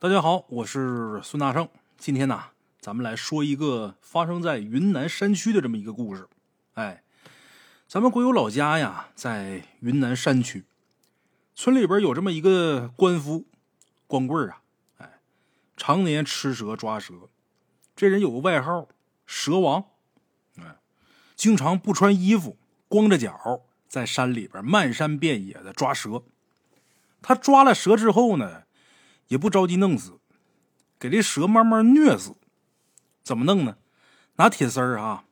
大家好，我是孙大圣。今天呢，咱们来说一个发生在云南山区的这么一个故事。哎，咱们国有老家呀，在云南山区，村里边有这么一个官夫，光棍啊，哎，常年吃蛇抓蛇。这人有个外号“蛇王”，哎，经常不穿衣服，光着脚在山里边漫山遍野的抓蛇。他抓了蛇之后呢？也不着急弄死，给这蛇慢慢虐死。怎么弄呢？拿铁丝儿啊，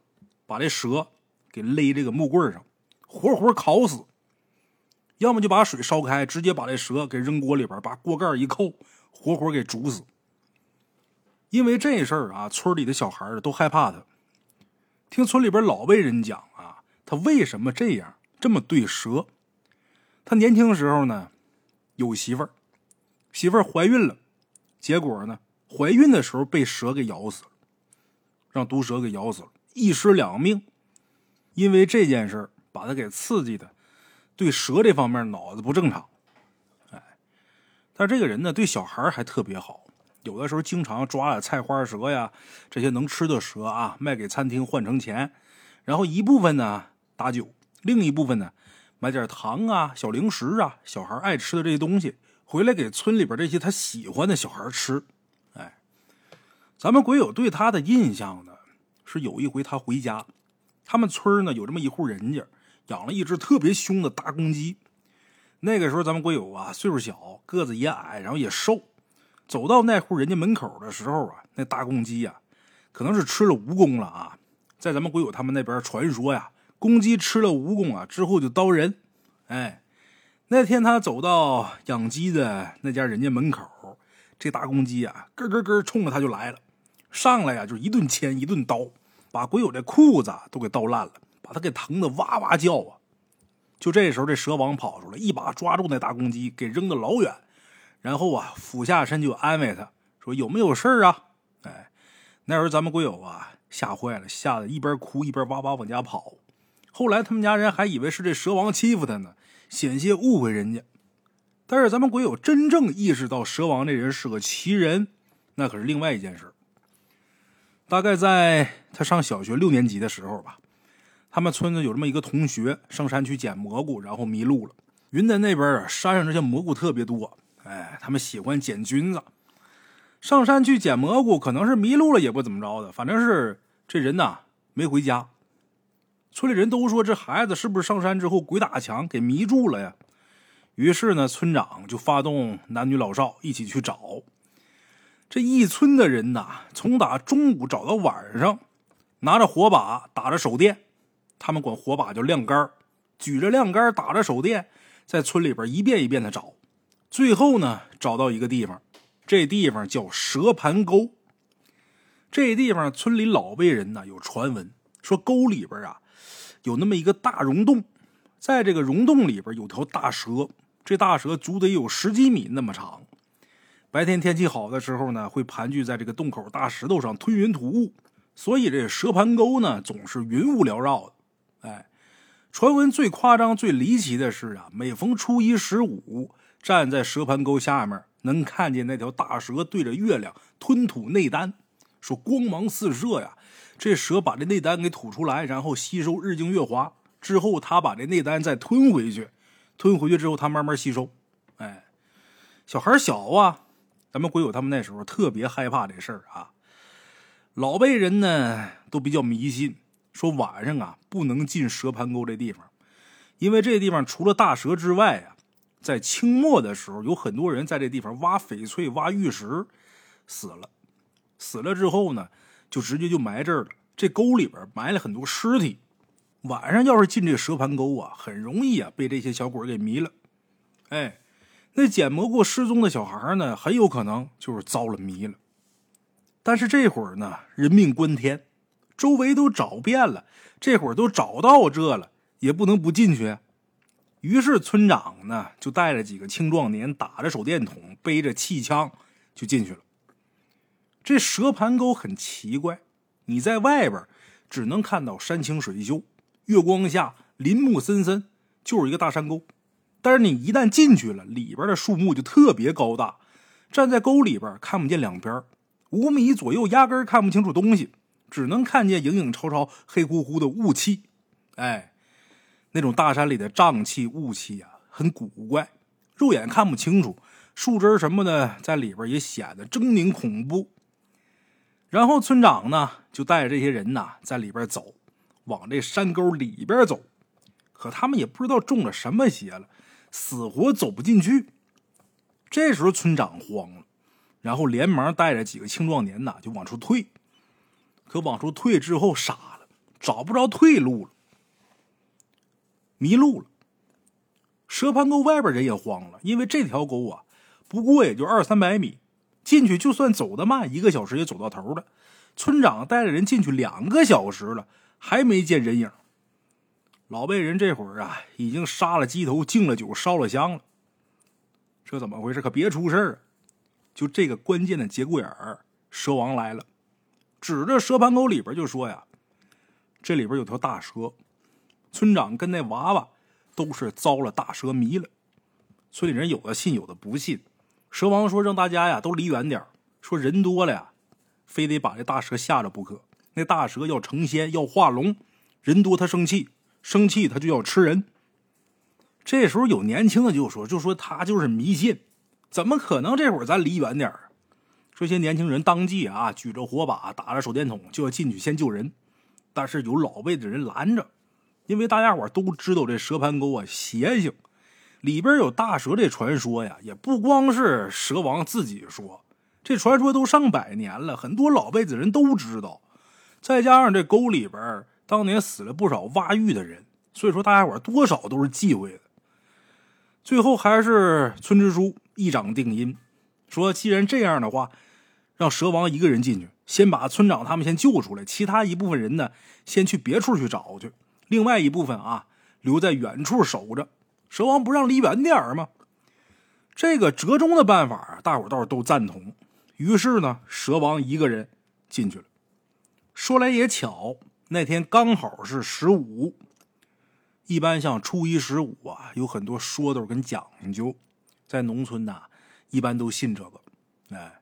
把这蛇给勒这个木棍上，活活烤死。要么就把水烧开，直接把这蛇给扔锅里边，把锅盖一扣，活活给煮死。因为这事儿啊，村里的小孩都害怕他。听村里边老辈人讲啊，他为什么这样这么对蛇？他年轻时候呢，有媳妇儿。媳妇儿怀孕了，结果呢，怀孕的时候被蛇给咬死了，让毒蛇给咬死了，一尸两命。因为这件事儿，把他给刺激的，对蛇这方面脑子不正常。哎，他这个人呢，对小孩还特别好，有的时候经常抓点菜花蛇呀，这些能吃的蛇啊，卖给餐厅换成钱，然后一部分呢打酒，另一部分呢买点糖啊、小零食啊，小孩爱吃的这些东西。回来给村里边这些他喜欢的小孩吃，哎，咱们鬼友对他的印象呢，是有一回他回家，他们村呢有这么一户人家养了一只特别凶的大公鸡。那个时候咱们鬼友啊岁数小，个子也矮，然后也瘦，走到那户人家门口的时候啊，那大公鸡呀，可能是吃了蜈蚣了啊。在咱们鬼友他们那边传说呀，公鸡吃了蜈蚣啊之后就刀人，哎。那天他走到养鸡的那家人家门口，这大公鸡啊，咯咯咯冲着他就来了，上来呀就一顿牵一顿刀，把鬼友的裤子都给刀烂了，把他给疼的哇哇叫啊！就这时候，这蛇王跑出来，一把抓住那大公鸡，给扔得老远，然后啊俯下身就安慰他说：“有没有事啊？”哎，那时候咱们鬼友啊吓坏了，吓得一边哭一边哇哇往家跑。后来他们家人还以为是这蛇王欺负他呢。险些误会人家，但是咱们鬼友真正意识到蛇王这人是个奇人，那可是另外一件事。大概在他上小学六年级的时候吧，他们村子有这么一个同学上山去捡蘑菇，然后迷路了。云南那边啊，山上这些蘑菇特别多，哎，他们喜欢捡菌子。上山去捡蘑菇，可能是迷路了，也不怎么着的，反正是这人呐没回家。村里人都说这孩子是不是上山之后鬼打墙给迷住了呀？于是呢，村长就发动男女老少一起去找。这一村的人呐，从打中午找到晚上，拿着火把，打着手电，他们管火把叫亮杆举着亮杆打着手电，在村里边一遍一遍的找。最后呢，找到一个地方，这地方叫蛇盘沟。这地方村里老辈人呢有传闻，说沟里边啊。有那么一个大溶洞，在这个溶洞里边有条大蛇，这大蛇足得有十几米那么长。白天天气好的时候呢，会盘踞在这个洞口大石头上吞云吐雾，所以这蛇盘沟呢总是云雾缭绕的。哎，传闻最夸张、最离奇的是啊，每逢初一十五，站在蛇盘沟下面，能看见那条大蛇对着月亮吞吐内丹，说光芒四射呀。这蛇把这内丹给吐出来，然后吸收日精月华之后，他把这内丹再吞回去，吞回去之后，他慢慢吸收。哎，小孩小啊，咱们鬼友他们那时候特别害怕这事儿啊。老辈人呢都比较迷信，说晚上啊不能进蛇盘沟这地方，因为这地方除了大蛇之外啊，在清末的时候有很多人在这地方挖翡翠、挖玉石死了，死了之后呢。就直接就埋这儿了。这沟里边埋了很多尸体，晚上要是进这蛇盘沟啊，很容易啊被这些小鬼给迷了。哎，那捡蘑菇失踪的小孩呢，很有可能就是遭了迷了。但是这会儿呢，人命关天，周围都找遍了，这会儿都找到这了，也不能不进去。于是村长呢，就带着几个青壮年，打着手电筒，背着气枪，就进去了。这蛇盘沟很奇怪，你在外边只能看到山清水秀，月光下林木森森，就是一个大山沟。但是你一旦进去了，里边的树木就特别高大，站在沟里边看不见两边，五米左右压根看不清楚东西，只能看见影影绰绰、黑乎乎的雾气。哎，那种大山里的瘴气、雾气呀，很古怪，肉眼看不清楚，树枝什么的在里边也显得狰狞恐怖。然后村长呢，就带着这些人呐，在里边走，往这山沟里边走。可他们也不知道中了什么邪了，死活走不进去。这时候村长慌了，然后连忙带着几个青壮年呐，就往出退。可往出退之后傻了，找不着退路了，迷路了。蛇盘沟外边人也慌了，因为这条沟啊，不过也就二三百米。进去就算走得慢，一个小时也走到头了。村长带着人进去两个小时了，还没见人影。老辈人这会儿啊，已经杀了鸡头，敬了酒，烧了香了。这怎么回事？可别出事儿！就这个关键的节骨眼儿，蛇王来了，指着蛇盘沟里边就说：“呀，这里边有条大蛇。村长跟那娃娃都是遭了大蛇迷了。村里人有的信，有的不信。”蛇王说：“让大家呀都离远点说人多了呀，非得把这大蛇吓着不可。那大蛇要成仙，要化龙，人多他生气，生气他就要吃人。这时候有年轻的就说：就说他就是迷信，怎么可能？这会儿咱离远点这些年轻人当即啊举着火把，打着手电筒就要进去先救人，但是有老辈的人拦着，因为大家伙都知道这蛇盘沟啊邪性。”里边有大蛇这传说呀，也不光是蛇王自己说，这传说都上百年了，很多老辈子人都知道。再加上这沟里边当年死了不少挖玉的人，所以说大家伙多少都是忌讳的。最后还是村支书一掌定音，说既然这样的话，让蛇王一个人进去，先把村长他们先救出来，其他一部分人呢，先去别处去找去，另外一部分啊留在远处守着。蛇王不让离远点儿吗？这个折中的办法，大伙倒是都赞同。于是呢，蛇王一个人进去了。说来也巧，那天刚好是十五。一般像初一十五啊，有很多说头跟讲究，在农村呐，一般都信这个。哎，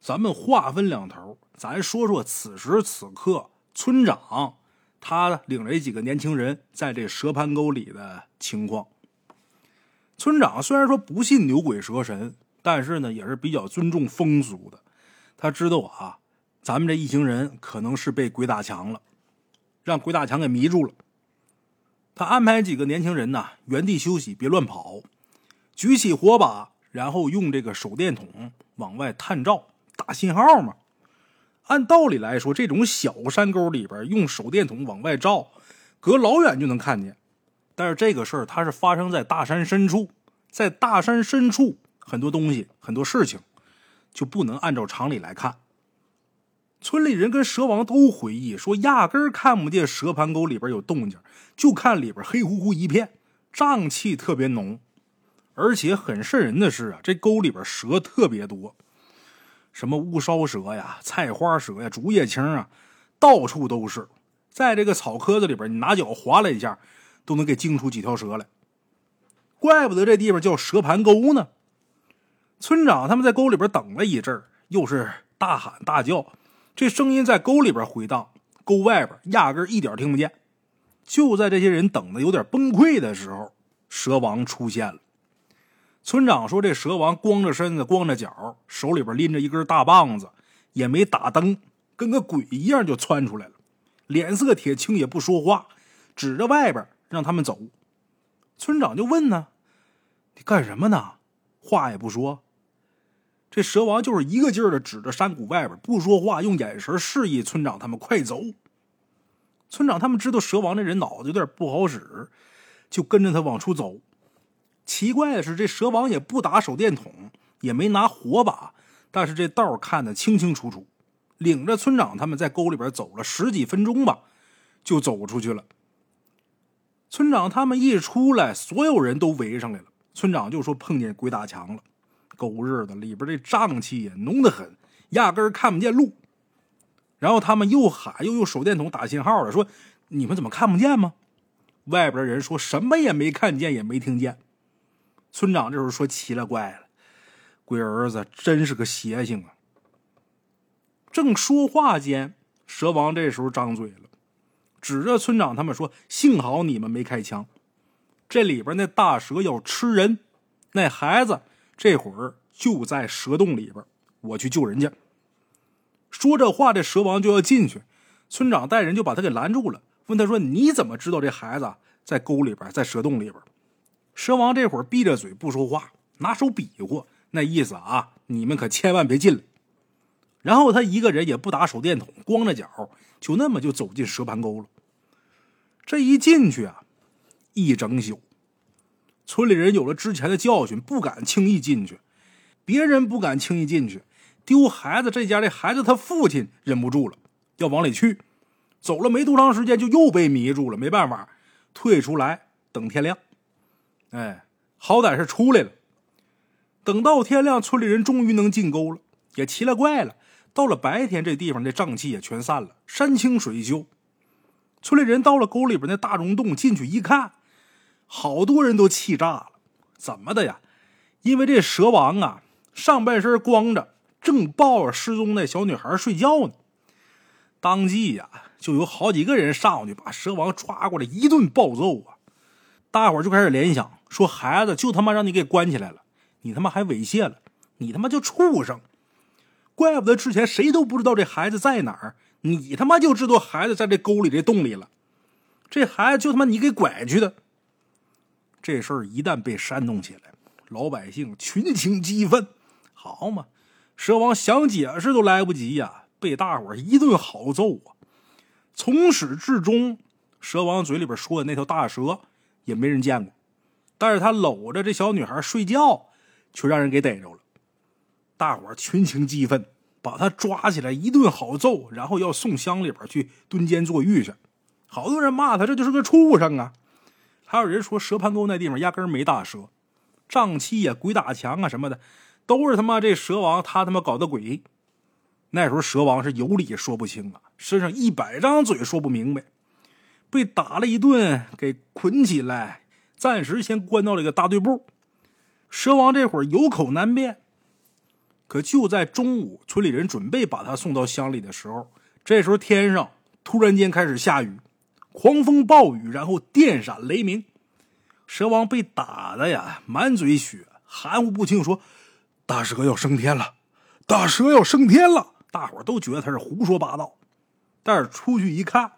咱们话分两头，咱说说此时此刻村长他领着几个年轻人在这蛇盘沟里的情况。村长虽然说不信牛鬼蛇神，但是呢也是比较尊重风俗的。他知道啊，咱们这一行人可能是被鬼打墙了，让鬼打墙给迷住了。他安排几个年轻人呐，原地休息，别乱跑，举起火把，然后用这个手电筒往外探照，打信号嘛。按道理来说，这种小山沟里边用手电筒往外照，隔老远就能看见。但是这个事儿它是发生在大山深处，在大山深处，很多东西、很多事情就不能按照常理来看。村里人跟蛇王都回忆说，压根儿看不见蛇盘沟里边有动静，就看里边黑乎乎一片，瘴气特别浓。而且很瘆人的是啊，这沟里边蛇特别多，什么乌梢蛇呀、菜花蛇呀、竹叶青啊，到处都是。在这个草棵子里边，你拿脚划了一下。都能给惊出几条蛇来，怪不得这地方叫蛇盘沟呢。村长他们在沟里边等了一阵又是大喊大叫，这声音在沟里边回荡，沟外边压根一点听不见。就在这些人等的有点崩溃的时候，蛇王出现了。村长说：“这蛇王光着身子，光着脚，手里边拎着一根大棒子，也没打灯，跟个鬼一样就窜出来了，脸色铁青，也不说话，指着外边。”让他们走，村长就问呢：“你干什么呢？”话也不说。这蛇王就是一个劲儿的指着山谷外边，不说话，用眼神示意村长他们快走。村长他们知道蛇王这人脑子有点不好使，就跟着他往出走。奇怪的是，这蛇王也不打手电筒，也没拿火把，但是这道看得清清楚楚，领着村长他们在沟里边走了十几分钟吧，就走出去了。村长他们一出来，所有人都围上来了。村长就说碰见鬼打墙了，狗日的里边这瘴气呀浓得很，压根看不见路。然后他们又喊，又用手电筒打信号了，说你们怎么看不见吗？外边的人说什么也没看见，也没听见。村长这时候说奇了怪了，龟儿子真是个邪性啊！正说话间，蛇王这时候张嘴了，指着村长他们说：“幸好你们没开枪，这里边那大蛇要吃人，那孩子这会儿就在蛇洞里边，我去救人家。”说这话，这蛇王就要进去，村长带人就把他给拦住了，问他说：“你怎么知道这孩子在沟里边，在蛇洞里边？”蛇王这会儿闭着嘴不说话，拿手比划，那意思啊，你们可千万别进来。然后他一个人也不打手电筒，光着脚，就那么就走进蛇盘沟了。这一进去啊，一整宿，村里人有了之前的教训，不敢轻易进去。别人不敢轻易进去，丢孩子这家这孩子他父亲忍不住了，要往里去。走了没多长时间，就又被迷住了，没办法，退出来等天亮。哎，好歹是出来了。等到天亮，村里人终于能进沟了，也奇了怪了。到了白天，这地方的瘴气也全散了，山清水秀。村里人到了沟里边那大溶洞，进去一看，好多人都气炸了。怎么的呀？因为这蛇王啊，上半身光着，正抱着失踪那小女孩睡觉呢。当即呀，就有好几个人上去把蛇王抓过来一顿暴揍啊！大伙就开始联想，说孩子就他妈让你给关起来了，你他妈还猥亵了，你他妈就畜生！怪不得之前谁都不知道这孩子在哪儿，你他妈就知道孩子在这沟里这洞里了，这孩子就他妈你给拐去的。这事儿一旦被煽动起来，老百姓群情激愤，好嘛，蛇王想解释都来不及呀，被大伙一顿好揍啊！从始至终，蛇王嘴里边说的那条大蛇。也没人见过，但是他搂着这小女孩睡觉，却让人给逮着了。大伙群情激愤，把他抓起来一顿好揍，然后要送乡里边去蹲监坐狱去。好多人骂他，这就是个畜生啊！还有人说蛇盘沟那地方压根没大蛇，瘴气呀、鬼打墙啊什么的，都是他妈这蛇王他他妈搞的鬼。那时候蛇王是有理说不清啊，身上一百张嘴说不明白。被打了一顿，给捆起来，暂时先关到了一个大队部。蛇王这会儿有口难辩。可就在中午，村里人准备把他送到乡里的时候，这时候天上突然间开始下雨，狂风暴雨，然后电闪雷鸣。蛇王被打的呀，满嘴血，含糊不清说：“大蛇要升天了，大蛇要升天了。”大伙都觉得他是胡说八道，但是出去一看。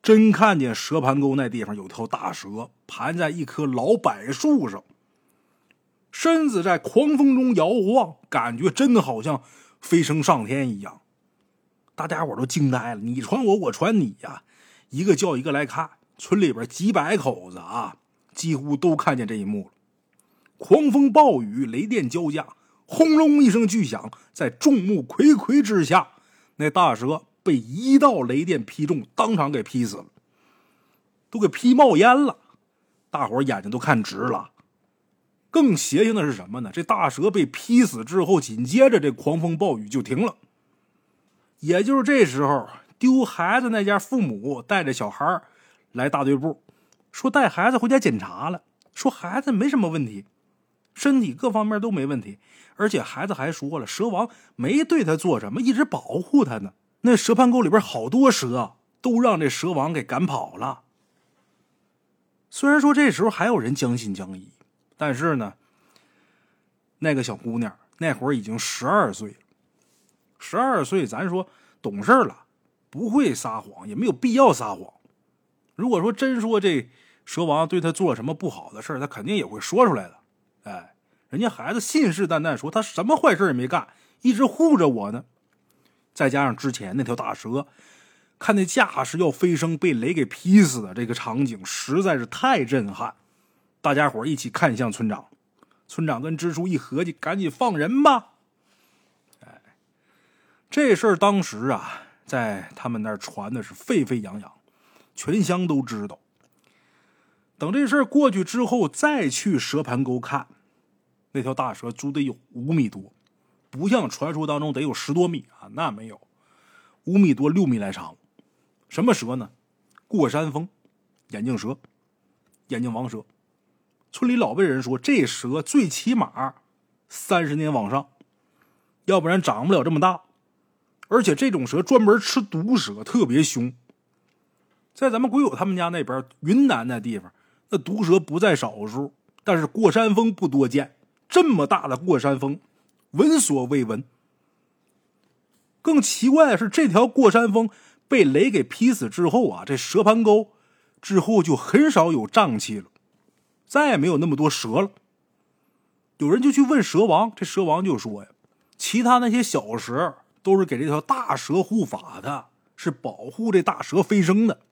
真看见蛇盘沟那地方有条大蛇盘在一棵老柏树上，身子在狂风中摇晃，感觉真的好像飞升上天一样。大家伙都惊呆了，你传我，我传你呀，一个叫一个来看。村里边几百口子啊，几乎都看见这一幕了。狂风暴雨，雷电交加，轰隆一声巨响，在众目睽睽之下，那大蛇。被一道雷电劈中，当场给劈死了，都给劈冒烟了，大伙眼睛都看直了。更邪性的是什么呢？这大蛇被劈死之后，紧接着这狂风暴雨就停了。也就是这时候，丢孩子那家父母带着小孩来大队部，说带孩子回家检查了，说孩子没什么问题，身体各方面都没问题，而且孩子还说了，蛇王没对他做什么，一直保护他呢。那蛇盘沟里边好多蛇，都让这蛇王给赶跑了。虽然说这时候还有人将信将疑，但是呢，那个小姑娘那会儿已经十二岁了。十二岁，咱说懂事了，不会撒谎，也没有必要撒谎。如果说真说这蛇王对他做了什么不好的事他肯定也会说出来的。哎，人家孩子信誓旦旦说他什么坏事也没干，一直护着我呢。再加上之前那条大蛇，看那架势要飞升，被雷给劈死的这个场景实在是太震撼。大家伙一起看向村长，村长跟支书一合计，赶紧放人吧。哎，这事儿当时啊，在他们那儿传的是沸沸扬扬，全乡都知道。等这事儿过去之后，再去蛇盘沟看，那条大蛇足得有五米多。不像传说当中得有十多米啊，那没有，五米多六米来长。什么蛇呢？过山峰，眼镜蛇，眼镜王蛇。村里老辈人说，这蛇最起码三十年往上，要不然长不了这么大。而且这种蛇专门吃毒蛇，特别凶。在咱们鬼友他们家那边，云南那地方，那毒蛇不在少数，但是过山峰不多见。这么大的过山峰，闻所未闻。更奇怪的是，这条过山峰被雷给劈死之后啊，这蛇盘沟之后就很少有瘴气了，再也没有那么多蛇了。有人就去问蛇王，这蛇王就说呀：“其他那些小蛇都是给这条大蛇护法的，是保护这大蛇飞升的。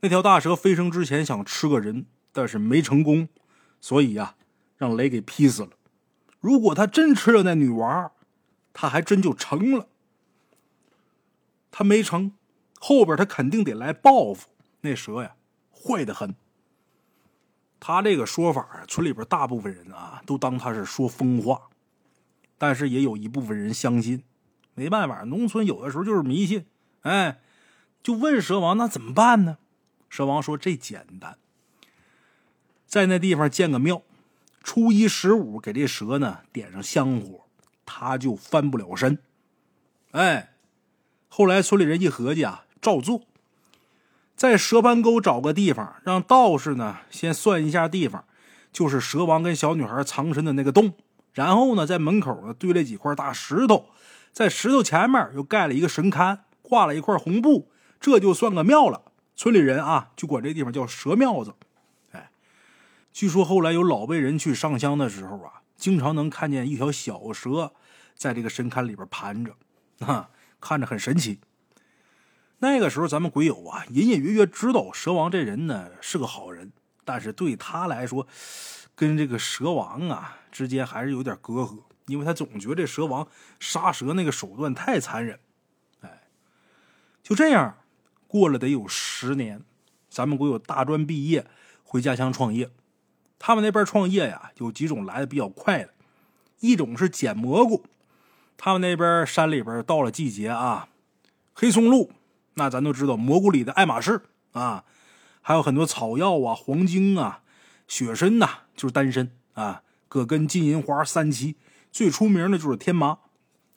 那条大蛇飞升之前想吃个人，但是没成功，所以呀。”让雷给劈死了。如果他真吃了那女娃，他还真就成了。他没成，后边他肯定得来报复。那蛇呀，坏的很。他这个说法，村里边大部分人啊，都当他是说疯话，但是也有一部分人相信。没办法，农村有的时候就是迷信。哎，就问蛇王，那怎么办呢？蛇王说：“这简单，在那地方建个庙。”初一十五给这蛇呢点上香火，它就翻不了身。哎，后来村里人一合计啊，照做，在蛇盘沟找个地方，让道士呢先算一下地方，就是蛇王跟小女孩藏身的那个洞。然后呢，在门口呢堆了几块大石头，在石头前面又盖了一个神龛，挂了一块红布，这就算个庙了。村里人啊就管这地方叫蛇庙子。哎据说后来有老辈人去上香的时候啊，经常能看见一条小蛇在这个神龛里边盘着，啊，看着很神奇。那个时候咱们鬼友啊，隐隐约约知道蛇王这人呢是个好人，但是对他来说，跟这个蛇王啊之间还是有点隔阂，因为他总觉得蛇王杀蛇那个手段太残忍。哎，就这样过了得有十年，咱们鬼友大专毕业回家乡创业。他们那边创业呀，有几种来的比较快的，一种是捡蘑菇。他们那边山里边到了季节啊，黑松露，那咱都知道蘑菇里的爱马仕啊，还有很多草药啊，黄精啊，雪参呐，就是丹参啊，葛根、金银花、三七，最出名的就是天麻。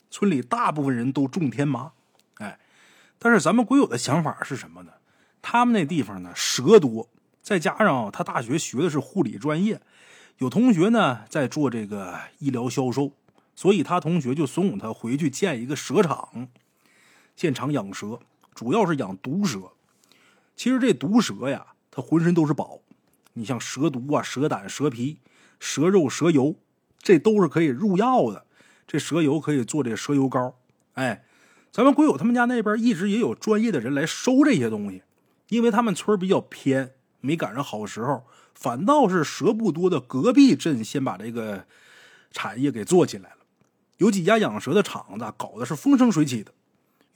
村里大部分人都种天麻，哎，但是咱们鬼友的想法是什么呢？他们那地方呢，蛇多。再加上他大学学的是护理专业，有同学呢在做这个医疗销售，所以他同学就怂恿他回去建一个蛇场，建厂养蛇，主要是养毒蛇。其实这毒蛇呀，它浑身都是宝，你像蛇毒啊、蛇胆、蛇皮、蛇肉、蛇油，这都是可以入药的。这蛇油可以做这蛇油膏。哎，咱们鬼友他们家那边一直也有专业的人来收这些东西，因为他们村比较偏。没赶上好时候，反倒是蛇不多的隔壁镇先把这个产业给做起来了。有几家养蛇的厂子搞的是风生水起的。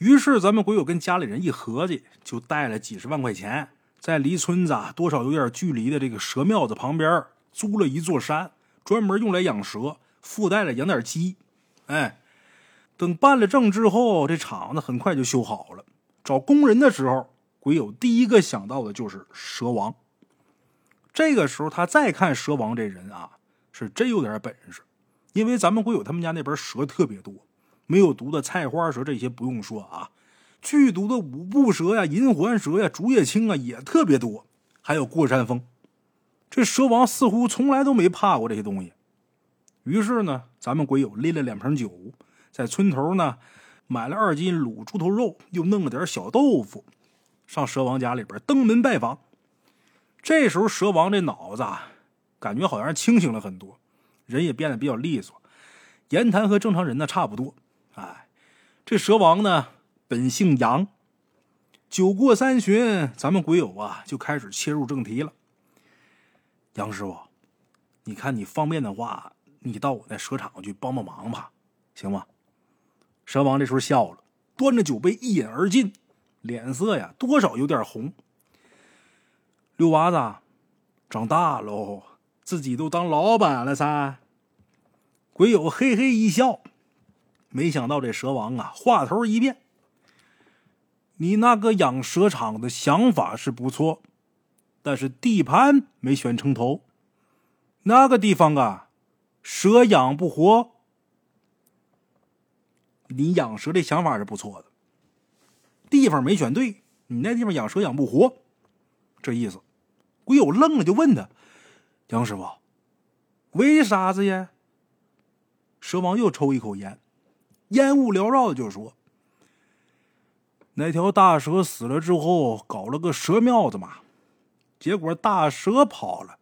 于是咱们鬼友跟家里人一合计，就带了几十万块钱，在离村子啊多少有点距离的这个蛇庙子旁边租了一座山，专门用来养蛇，附带了养点鸡。哎，等办了证之后，这厂子很快就修好了。找工人的时候。鬼友第一个想到的就是蛇王。这个时候，他再看蛇王这人啊，是真有点本事。因为咱们鬼友他们家那边蛇特别多，没有毒的菜花蛇这些不用说啊，剧毒的五步蛇呀、银环蛇呀、竹叶青啊也特别多，还有过山峰。这蛇王似乎从来都没怕过这些东西。于是呢，咱们鬼友拎了两瓶酒，在村头呢买了二斤卤猪头肉，又弄了点小豆腐。上蛇王家里边登门拜访，这时候蛇王这脑子啊感觉好像清醒了很多，人也变得比较利索，言谈和正常人呢差不多。这蛇王呢本姓杨。酒过三巡，咱们鬼友啊就开始切入正题了。杨师傅，你看你方便的话，你到我那蛇场去帮帮忙吧，行吗？蛇王这时候笑了，端着酒杯一饮而尽。脸色呀，多少有点红。六娃子，长大喽，自己都当老板了噻。鬼友嘿嘿一笑，没想到这蛇王啊，话头一变。你那个养蛇场的想法是不错，但是地盘没选成头。那个地方啊，蛇养不活。你养蛇这想法是不错的，地方没选对，你那地方养蛇养不活，这意思。鬼友愣了，就问他：“杨师傅，为啥子呀？”蛇王又抽一口烟，烟雾缭绕的就说：“那条大蛇死了之后，搞了个蛇庙子嘛，结果大蛇跑了，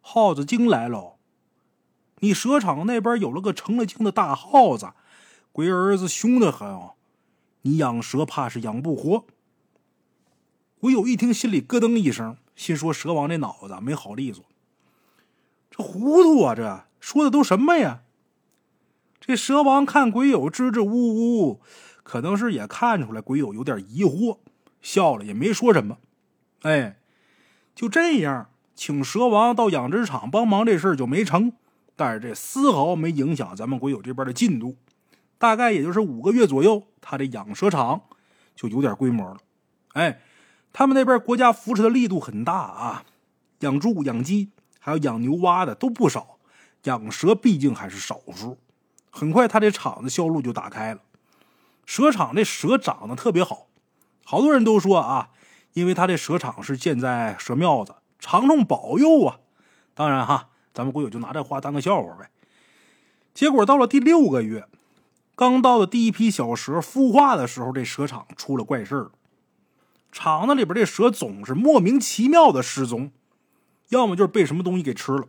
耗子精来了。你蛇场那边有了个成了精的大耗子。”龟儿子凶得很哦！你养蛇怕是养不活。鬼友一听，心里咯噔一声，心说：蛇王这脑子没好利索，这糊涂啊！这说的都什么呀？这蛇王看鬼友支支吾吾，可能是也看出来鬼友有点疑惑，笑了也没说什么。哎，就这样，请蛇王到养殖场帮忙这事儿就没成，但是这丝毫没影响咱们鬼友这边的进度。大概也就是五个月左右，他这养蛇场就有点规模了。哎，他们那边国家扶持的力度很大啊，养猪、养鸡，还有养牛蛙的都不少。养蛇毕竟还是少数。很快，他这厂子销路就打开了。蛇场这蛇长得特别好，好多人都说啊，因为他这蛇场是建在蛇庙子，长虫保佑啊。当然哈，咱们国友就拿这话当个笑话呗。结果到了第六个月。刚到的第一批小蛇孵化的时候，这蛇场出了怪事儿。厂子里边这蛇总是莫名其妙的失踪，要么就是被什么东西给吃了，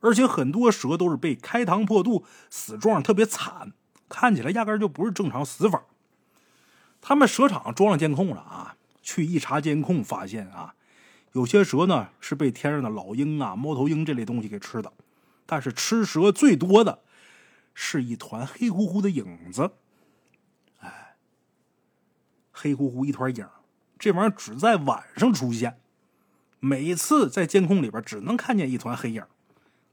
而且很多蛇都是被开膛破肚，死状特别惨，看起来压根就不是正常死法。他们蛇场装了监控了啊，去一查监控，发现啊，有些蛇呢是被天上的老鹰啊、猫头鹰这类东西给吃的，但是吃蛇最多的。是一团黑乎乎的影子，哎，黑乎乎一团影，这玩意儿只在晚上出现，每次在监控里边只能看见一团黑影，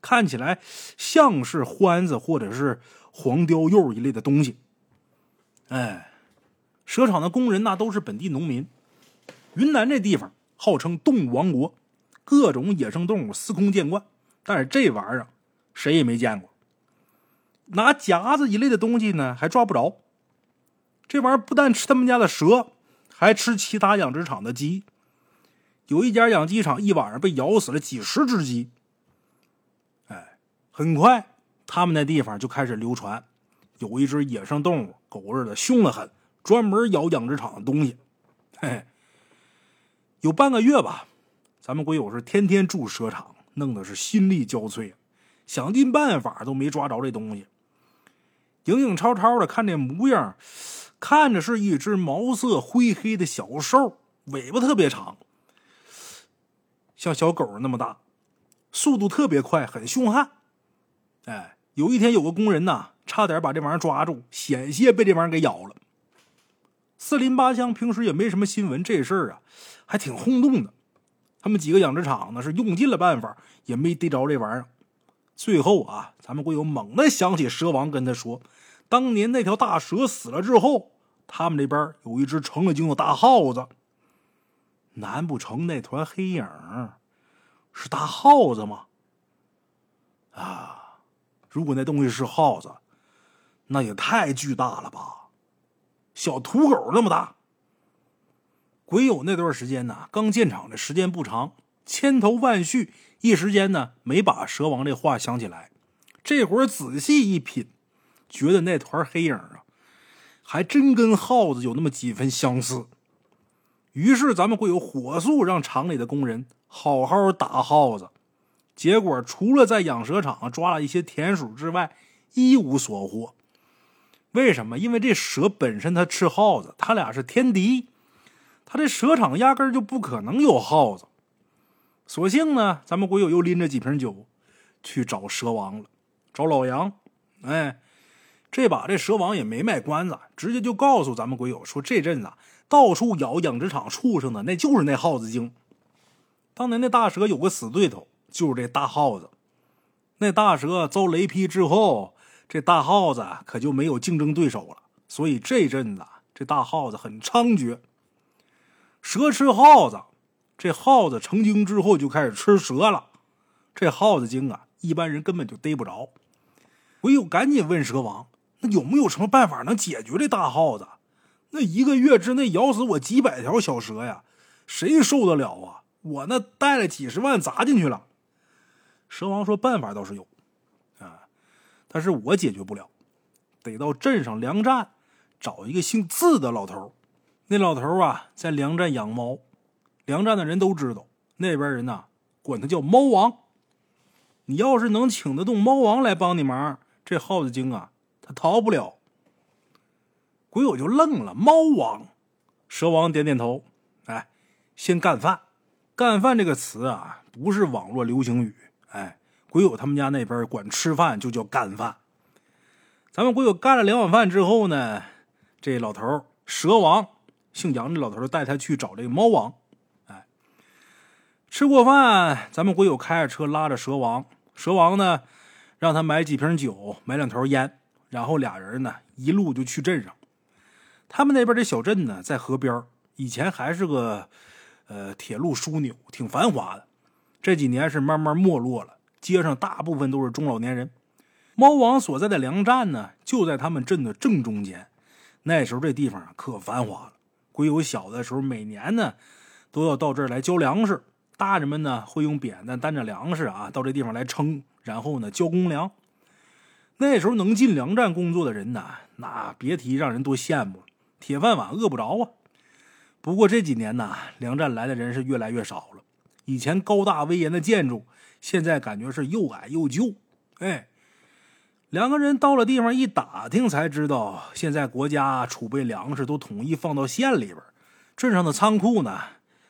看起来像是獾子或者是黄貂鼬一类的东西。哎，蛇场的工人那都是本地农民，云南这地方号称动物王国，各种野生动物司空见惯，但是这玩意儿谁也没见过。拿夹子一类的东西呢，还抓不着。这玩意儿不但吃他们家的蛇，还吃其他养殖场的鸡。有一家养鸡场一晚上被咬死了几十只鸡。很快他们那地方就开始流传，有一只野生动物，狗日的凶得很，专门咬养殖场的东西。嘿，有半个月吧，咱们鬼友是天天住蛇场，弄得是心力交瘁，想尽办法都没抓着这东西。影影绰绰的，看这模样，看着是一只毛色灰黑的小兽，尾巴特别长，像小狗那么大，速度特别快，很凶悍。哎，有一天有个工人呐，差点把这玩意儿抓住，险些被这玩意儿给咬了。四邻八乡平时也没什么新闻，这事儿啊还挺轰动的。他们几个养殖场呢是用尽了办法，也没逮着这玩意儿。最后啊，咱们会有猛地想起蛇王跟他说。当年那条大蛇死了之后，他们这边有一只成了精的大耗子。难不成那团黑影是大耗子吗？啊，如果那东西是耗子，那也太巨大了吧！小土狗那么大。鬼友那段时间呢，刚建厂的时间不长，千头万绪，一时间呢没把蛇王这话想起来。这会儿仔细一品。觉得那团黑影啊，还真跟耗子有那么几分相似。于是咱们会有火速让厂里的工人好好打耗子。结果除了在养蛇场抓了一些田鼠之外，一无所获。为什么？因为这蛇本身它吃耗子，它俩是天敌。他这蛇场压根就不可能有耗子。索性呢，咱们鬼友又拎着几瓶酒去找蛇王了，找老杨。哎。这把这蛇王也没卖关子，直接就告诉咱们鬼友说：“这阵子到处咬养殖场畜生的，那就是那耗子精。当年那大蛇有个死对头，就是这大耗子。那大蛇遭雷劈之后，这大耗子可就没有竞争对手了。所以这阵子这大耗子很猖獗。蛇吃耗子，这耗子成精之后就开始吃蛇了。这耗子精啊，一般人根本就逮不着。鬼友赶紧问蛇王：“那有没有什么办法能解决这大耗子？那一个月之内咬死我几百条小蛇呀，谁受得了啊？我那带了几十万砸进去了。”蛇王说：“办法倒是有，啊，但是我解决不了，得到镇上粮站找一个姓字的老头。那老头啊，在粮站养猫，粮站的人都知道，那边人呐管他叫猫王。你要是能请得动猫王来帮你忙，这耗子精啊，他逃不了。”鬼友就愣了，猫王，蛇王点点头，哎，先干饭。干饭这个词啊，不是网络流行语。哎，鬼友他们家那边管吃饭就叫干饭。咱们鬼友干了两碗饭之后呢，这老头蛇王姓杨的老头带他去找这个猫王。哎，吃过饭，咱们鬼友开着车拉着蛇王，蛇王呢让他买几瓶酒，买两条烟，然后俩人呢一路就去镇上。他们那边这小镇呢在河边，以前还是个呃铁路枢纽，挺繁华的。这几年是慢慢没落了，街上大部分都是中老年人。猫王所在的粮站呢，就在他们镇的正中间。那时候这地方可繁华了。鬼友小的时候，每年呢都要到这儿来交粮食。大人们呢会用扁担担着粮食啊到这地方来称，然后呢交公粮。那时候能进粮站工作的人呢，那别提让人多羡慕了，铁饭碗饿不着啊。不过这几年呢，粮站来的人是越来越少了。以前高大威严的建筑，现在感觉是又矮又旧。哎，两个人到了地方一打听，才知道现在国家储备粮食都统一放到县里边，镇上的仓库呢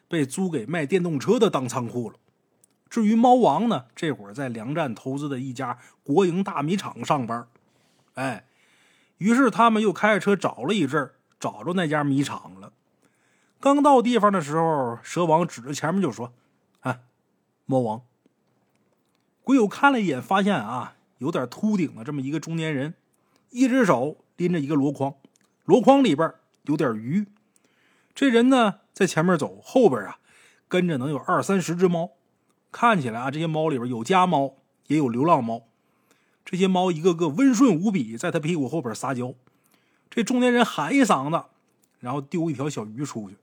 被租给卖电动车的当仓库了。至于猫王呢，这会儿在粮站投资的一家国营大米厂上班。哎，于是他们又开着车找了一阵，找着那家米厂了。刚到地方的时候，蛇王指着前面就说。猫王，鬼友看了一眼，发现啊，有点秃顶的这么一个中年人，一只手拎着一个箩筐，箩筐里边有点鱼。这人呢在前面走，后边啊跟着能有二三十只猫。看起来啊，这些猫里边有家猫，也有流浪猫。这些猫一个个温顺无比，在他屁股后边撒娇。这中年人喊一嗓子，然后丢一条小鱼出去，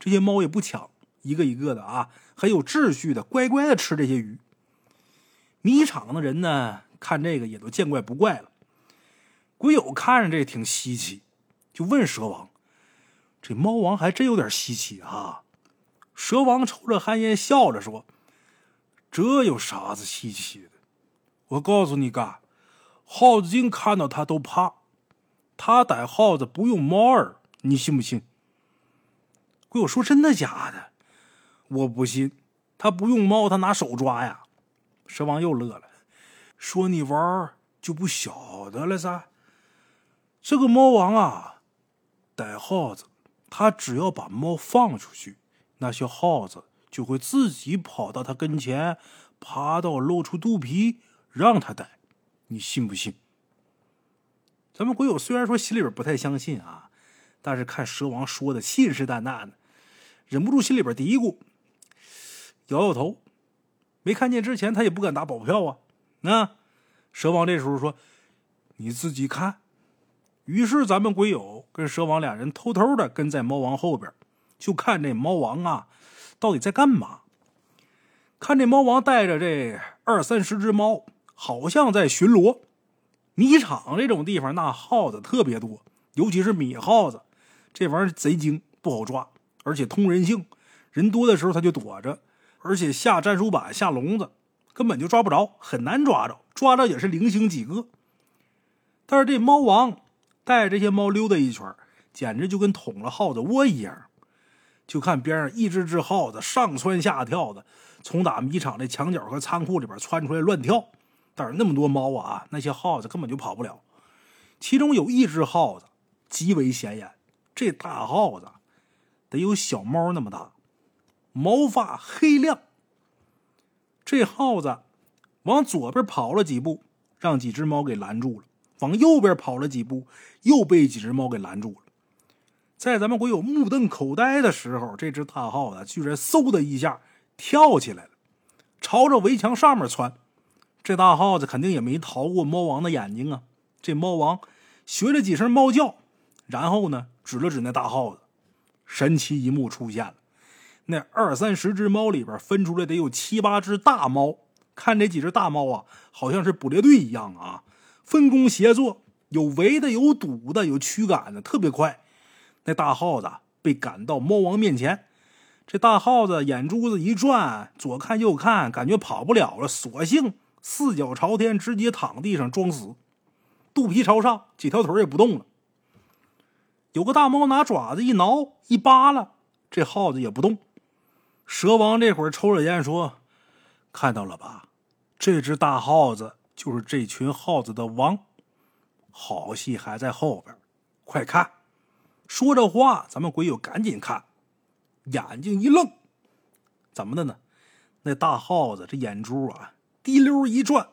这些猫也不抢。一个一个的啊，很有秩序的，乖乖的吃这些鱼。米厂的人呢，看这个也都见怪不怪了。鬼友看着这挺稀奇，就问蛇王：“这猫王还真有点稀奇啊？”蛇王抽着旱烟，笑着说：“这有啥子稀奇的？我告诉你个，耗子精看到他都怕，他逮耗子不用猫儿，你信不信？”鬼友说：“真的假的？”我不信，他不用猫，他拿手抓呀。蛇王又乐了，说：“你玩就不晓得了噻。这个猫王啊，逮耗子，他只要把猫放出去，那些耗子就会自己跑到他跟前，爬到露出肚皮让他逮。你信不信？”咱们鬼友虽然说心里边不太相信啊，但是看蛇王说的信誓旦旦的，忍不住心里边嘀咕。摇摇头，没看见之前，他也不敢打保票啊。那蛇王这时候说：“你自己看。”于是咱们鬼友跟蛇王俩人偷偷的跟在猫王后边，就看这猫王啊到底在干嘛。看这猫王带着这二三十只猫，好像在巡逻。米场这种地方，那耗子特别多，尤其是米耗子，这玩意儿贼精，不好抓，而且通人性。人多的时候，他就躲着。而且下战术板、下笼子，根本就抓不着，很难抓着，抓着也是零星几个。但是这猫王带着这些猫溜达一圈，简直就跟捅了耗子窝一样。就看边上一只只耗子上蹿下跳的，从打米厂的墙角和仓库里边窜出来乱跳。但是那么多猫啊，那些耗子根本就跑不了。其中有一只耗子极为显眼，这大耗子得有小猫那么大。毛发黑亮，这耗子往左边跑了几步，让几只猫给拦住了；往右边跑了几步，又被几只猫给拦住了。在咱们鬼友目瞪口呆的时候，这只大耗子居然嗖的一下跳起来了，朝着围墙上面窜。这大耗子肯定也没逃过猫王的眼睛啊！这猫王学了几声猫叫，然后呢，指了指那大耗子。神奇一幕出现了，那二三十只猫里边分出来得有七八只大猫。看这几只大猫啊，好像是捕猎队一样啊，分工协作，有围的，有堵的，有驱赶的，特别快。那大耗子被赶到猫王面前，这大耗子眼珠子一转，左看右看，感觉跑不了了，索性。四脚朝天，直接躺地上装死，肚皮朝上，几条腿也不动了。有个大猫拿爪子一挠一扒拉，这耗子也不动。蛇王这会儿抽着烟说：“看到了吧，这只大耗子就是这群耗子的王。好戏还在后边，快看！”说着话，咱们鬼友赶紧看，眼睛一愣，怎么的呢？那大耗子这眼珠啊！滴溜一转，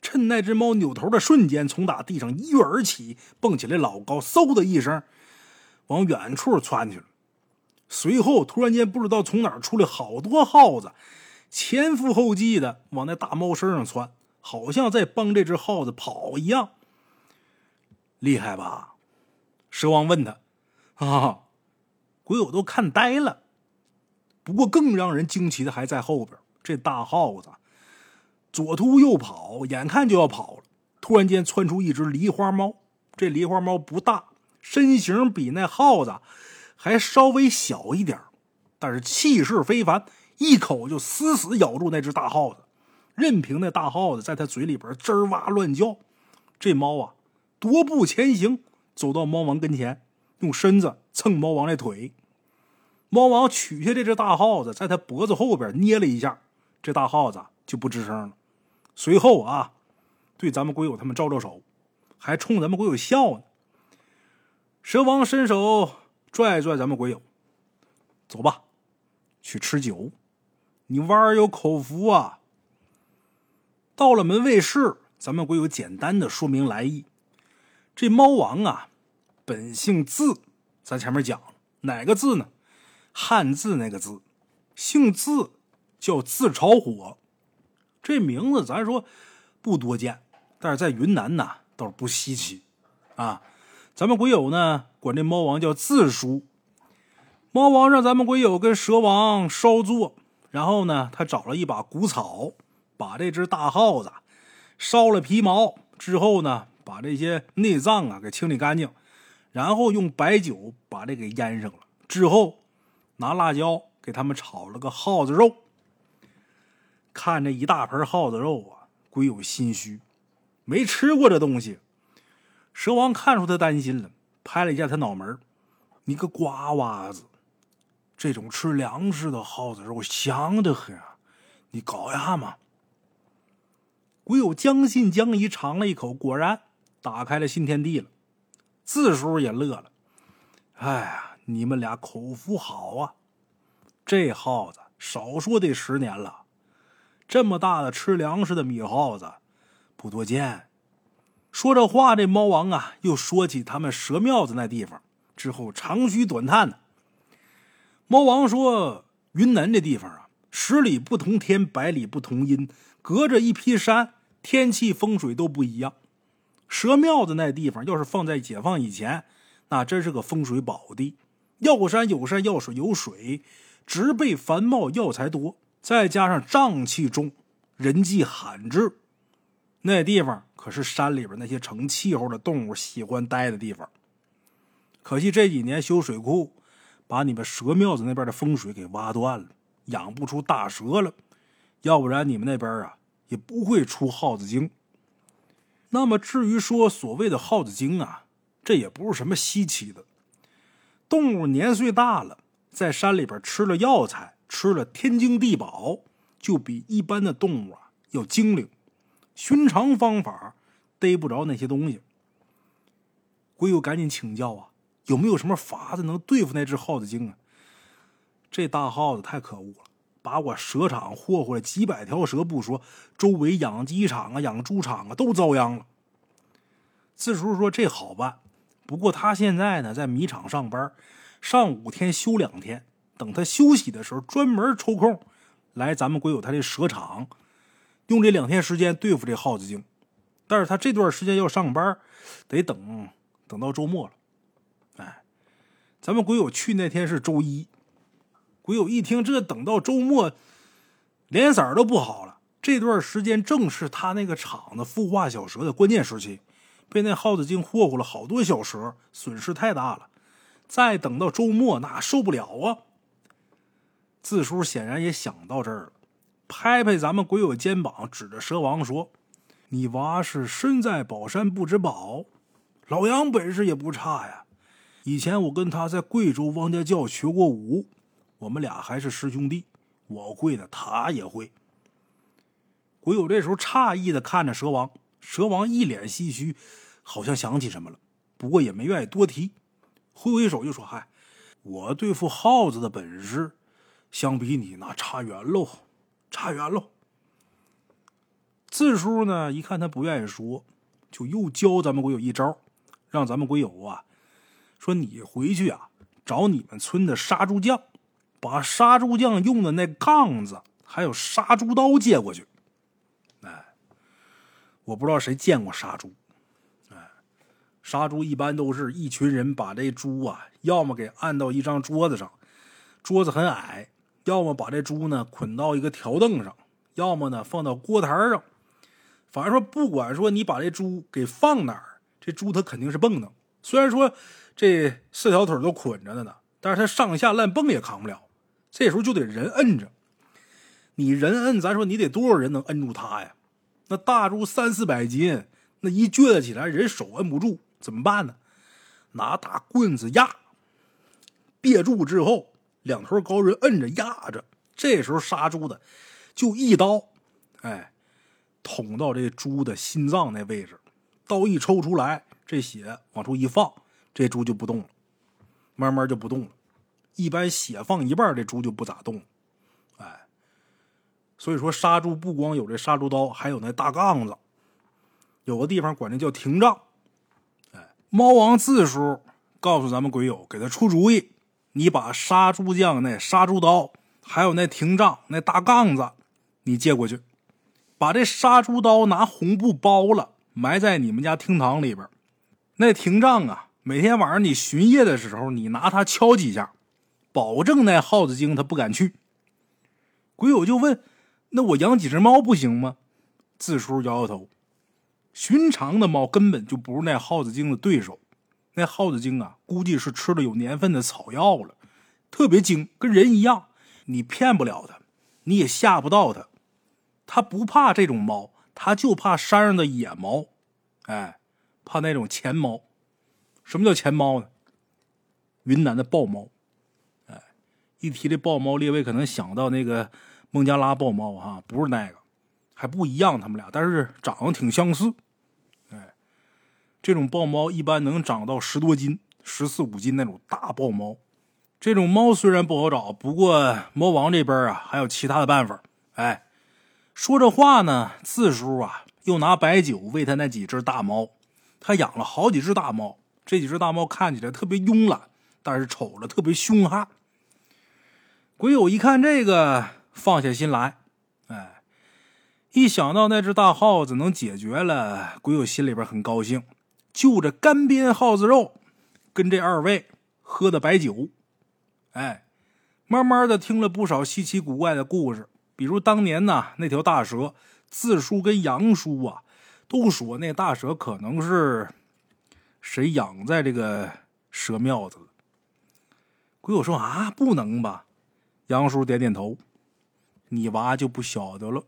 趁那只猫扭头的瞬间，从打地上一跃而起，蹦起来老高，嗖的一声，往远处窜去了。随后，突然间不知道从哪儿出来好多耗子，前赴后继的往那大猫身上窜，好像在帮这只耗子跑一样。厉害吧？蛇王问他。啊，鬼友都看呆了。不过，更让人惊奇的还在后边，这大耗子。左突右跑，眼看就要跑了，突然间窜出一只狸花猫。这狸花猫不大，身形比那耗子还稍微小一点但是气势非凡，一口就死死咬住那只大耗子，任凭那大耗子在他嘴里边吱哇乱叫。这猫啊，踱步前行，走到猫王跟前，用身子蹭猫王的腿。猫王取下这只大耗子，在他脖子后边捏了一下，这大耗子就不吱声了。随后啊，对咱们鬼友他们招招手，还冲咱们鬼友笑呢。蛇王伸手拽拽咱们鬼友，走吧，去吃酒。你娃儿有口福啊。到了门卫室，咱们鬼友简单的说明来意。这猫王啊，本姓字，咱前面讲哪个字呢？汉字那个字，姓字叫字朝火。这名字咱说不多见，但是在云南呢倒是不稀奇啊。咱们鬼友呢管这猫王叫自叔。猫王让咱们鬼友跟蛇王稍坐，然后呢他找了一把谷草，把这只大耗子烧了皮毛之后呢，把这些内脏啊给清理干净，然后用白酒把这给腌上了，之后拿辣椒给他们炒了个耗子肉。看这一大盆耗子肉啊，鬼有心虚，没吃过这东西。蛇王看出他担心了，拍了一下他脑门你个瓜娃子，这种吃粮食的耗子肉香的很，你搞一下嘛。鬼友将信将疑，尝了一口，果然打开了新天地了。字叔也乐了，哎呀，你们俩口福好啊！这耗子少说得十年了。这么大的吃粮食的米耗子，不多见。说这话，这猫王啊，又说起他们蛇庙子那地方，之后长吁短叹呢。猫王说：“云南这地方啊，十里不同天，百里不同阴，隔着一批山，天气风水都不一样。蛇庙子那地方，要是放在解放以前，那真是个风水宝地，要山有山，要水有水，植被繁茂，药材多。”再加上瘴气重，人迹罕至，那地方可是山里边那些成气候的动物喜欢待的地方。可惜这几年修水库，把你们蛇庙子那边的风水给挖断了，养不出大蛇了。要不然你们那边啊，也不会出耗子精。那么至于说所谓的耗子精啊，这也不是什么稀奇的。动物年岁大了，在山里边吃了药材。吃了天经地宝，就比一般的动物啊要精灵。寻常方法逮不着那些东西。鬼友赶紧请教啊，有没有什么法子能对付那只耗子精啊？这大耗子太可恶了，把我蛇场霍霍了几百条蛇不说，周围养鸡场啊、养猪场啊都遭殃了。四叔说这好办，不过他现在呢在米厂上班，上五天休两天。等他休息的时候，专门抽空来咱们鬼友他这蛇场，用这两天时间对付这耗子精。但是他这段时间要上班，得等等到周末了。哎，咱们鬼友去那天是周一，鬼友一听这等到周末，脸色都不好了。这段时间正是他那个厂子孵化小蛇的关键时期，被那耗子精霍霍了好多小蛇，损失太大了。再等到周末，那受不了啊！字叔显然也想到这儿了，拍拍咱们鬼友肩膀，指着蛇王说。你娃是身在宝山不知宝，老杨本事也不差呀。以前我跟他在贵州汪家教学过武，我们俩还是师兄弟。我会的，他也会。鬼友这时候诧异的看着蛇王，蛇王一脸唏嘘，好像想起什么了，不过也没愿意多提，挥挥手就说：“嗨，我对付耗子的本事，相比你那差远喽，差远喽。”四叔呢？一看他不愿意说，就又教咱们鬼友一招，让咱们鬼友啊，说你回去啊，找你们村的杀猪匠，把杀猪匠用的那杠子还有杀猪刀借过去。哎，我不知道谁见过杀猪，哎，杀猪一般都是一群人把这猪啊，要么给按到一张桌子上，桌子很矮，要么把这猪呢捆到一个条凳上，要么呢放到锅台上。反正说，不管说你把这猪给放哪儿，这猪它肯定是蹦的。虽然说这四条腿都捆着的呢，但是它上下乱蹦也扛不了。这时候就得人摁着。你人摁，咱说你得多少人能摁住它呀？那大猪三四百斤，那一撅得起来，人手摁不住，怎么办呢？拿大棍子压，别住之后，两头高人摁着压着。这时候杀猪的就一刀，哎。捅到这猪的心脏那位置，刀一抽出来，这血往出一放，这猪就不动了，慢慢就不动了。一般血放一半，这猪就不咋动。哎，所以说杀猪不光有这杀猪刀，还有那大杠子，有个地方管这叫停杖。哎，猫王字叔告诉咱们鬼友，给他出主意，你把杀猪匠那杀猪刀，还有那停杖、那大杠子，你借过去。把这杀猪刀拿红布包了，埋在你们家厅堂里边。那亭杖啊，每天晚上你巡夜的时候，你拿它敲几下，保证那耗子精他不敢去。鬼友就问：“那我养几只猫不行吗？”字叔摇摇头：“寻常的猫根本就不是那耗子精的对手。那耗子精啊，估计是吃了有年份的草药了，特别精，跟人一样。你骗不了它，你也吓不到它。”他不怕这种猫，他就怕山上的野猫，哎，怕那种钱猫。什么叫钱猫呢？云南的豹猫，哎，一提这豹猫，列位可能想到那个孟加拉豹猫哈，不是那个，还不一样，他们俩，但是长得挺相似。这种豹猫一般能长到十多斤、十四五斤那种大豹猫。这种猫虽然不好找，不过猫王这边啊还有其他的办法，哎。说这话呢，四叔啊又拿白酒喂他那几只大猫。他养了好几只大猫，这几只大猫看起来特别慵懒，但是瞅着特别凶悍。鬼友一看这个，放下心来。哎，一想到那只大耗子能解决了，鬼友心里边很高兴。就着干煸耗子肉，跟这二位喝的白酒。哎，慢慢的听了不少稀奇古怪的故事。比如当年呢，那条大蛇，字叔跟杨叔啊，都说那大蛇可能是谁养在这个蛇庙子了。鬼友说啊，不能吧？杨叔点点头，你娃就不晓得了。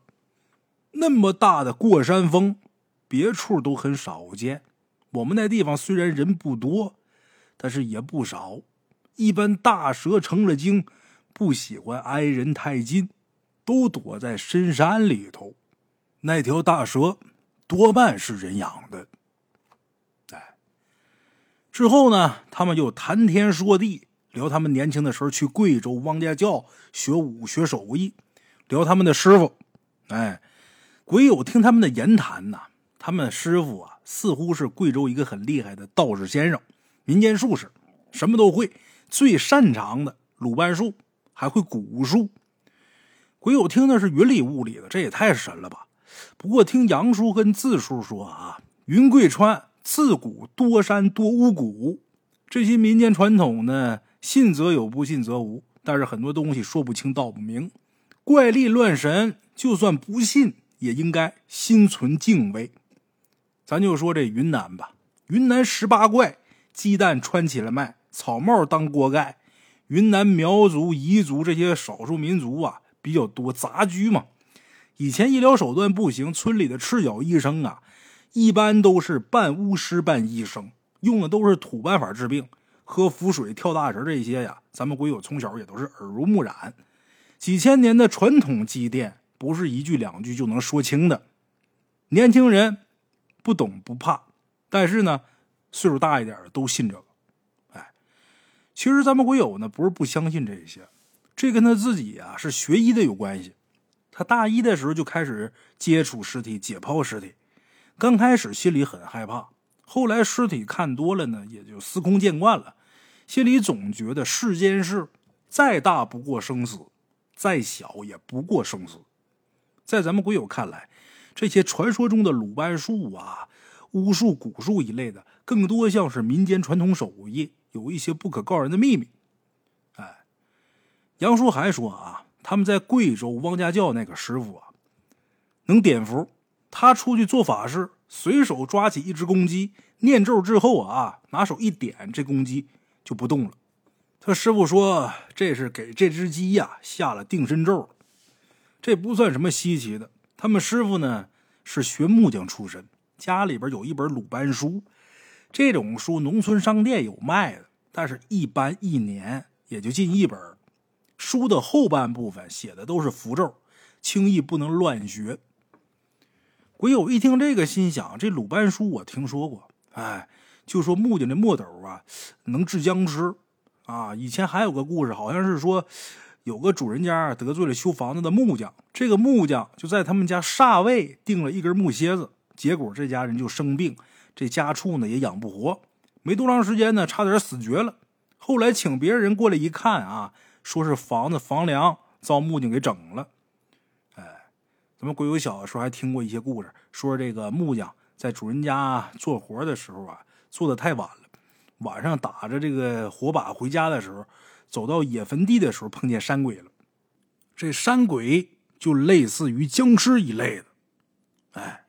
那么大的过山峰，别处都很少见。我们那地方虽然人不多，但是也不少。一般大蛇成了精，不喜欢挨人太近。都躲在深山里头，那条大蛇多半是人养的。哎，之后呢，他们又谈天说地，聊他们年轻的时候去贵州汪家教学武学手艺，聊他们的师傅。哎，鬼友听他们的言谈呐，他们师傅啊，似乎是贵州一个很厉害的道士先生，民间术士，什么都会，最擅长的鲁班术，还会蛊术。鬼友听的是云里雾里的，这也太神了吧！不过听杨叔跟字叔说啊，云贵川自古多山多巫蛊，这些民间传统呢，信则有，不信则无。但是很多东西说不清道不明，怪力乱神，就算不信，也应该心存敬畏。咱就说这云南吧，云南十八怪，鸡蛋穿起来卖，草帽当锅盖。云南苗族、彝族这些少数民族啊比较多，杂居嘛。以前医疗手段不行，村里的赤脚医生啊，一般都是半巫师半医生，用的都是土办法治病，喝符水、跳大神这些呀。咱们鬼友从小也都是耳濡目染，几千年的传统积淀，不是一句两句就能说清的。年轻人不懂不怕，但是呢，岁数大一点的都信这个。哎其实咱们鬼友呢不是不相信这些，这跟他自己啊是学医的有关系。他大一的时候就开始接触尸体、解剖尸体，刚开始心里很害怕，后来尸体看多了呢，也就司空见惯了。心里总觉得世间事再大不过生死，再小也不过生死。在咱们鬼友看来，这些传说中的鲁班术啊、巫术、蛊术一类的，更多像是民间传统手艺。有一些不可告人的秘密，哎，杨叔还说啊，他们在贵州汪家教那个师傅啊，能点符。他出去做法事，随手抓起一只公鸡，念咒之后啊，拿手一点，这公鸡就不动了。他师傅说，这是给这只鸡呀下了定身咒。这不算什么稀奇的。他们师傅呢是学木匠出身，家里边有一本鲁班书。这种书农村商店有卖的，但是一般一年也就进一本。书的后半部分写的都是符咒，轻易不能乱学。鬼友一听这个，心想：这鲁班书我听说过，哎，就说木匠这墨斗啊能治僵尸啊。以前还有个故事，好像是说有个主人家得罪了修房子的木匠，这个木匠就在他们家煞位钉了一根木楔子，结果这家人就生病。这家畜呢也养不活，没多长时间呢，差点死绝了。后来请别人过来一看啊，说是房子房梁遭木匠给整了。哎，咱们鬼友小的时候还听过一些故事，说这个木匠在主人家做活的时候啊，做的太晚了，晚上打着这个火把回家的时候，走到野坟地的时候碰见山鬼了。这山鬼就类似于僵尸一类的，哎。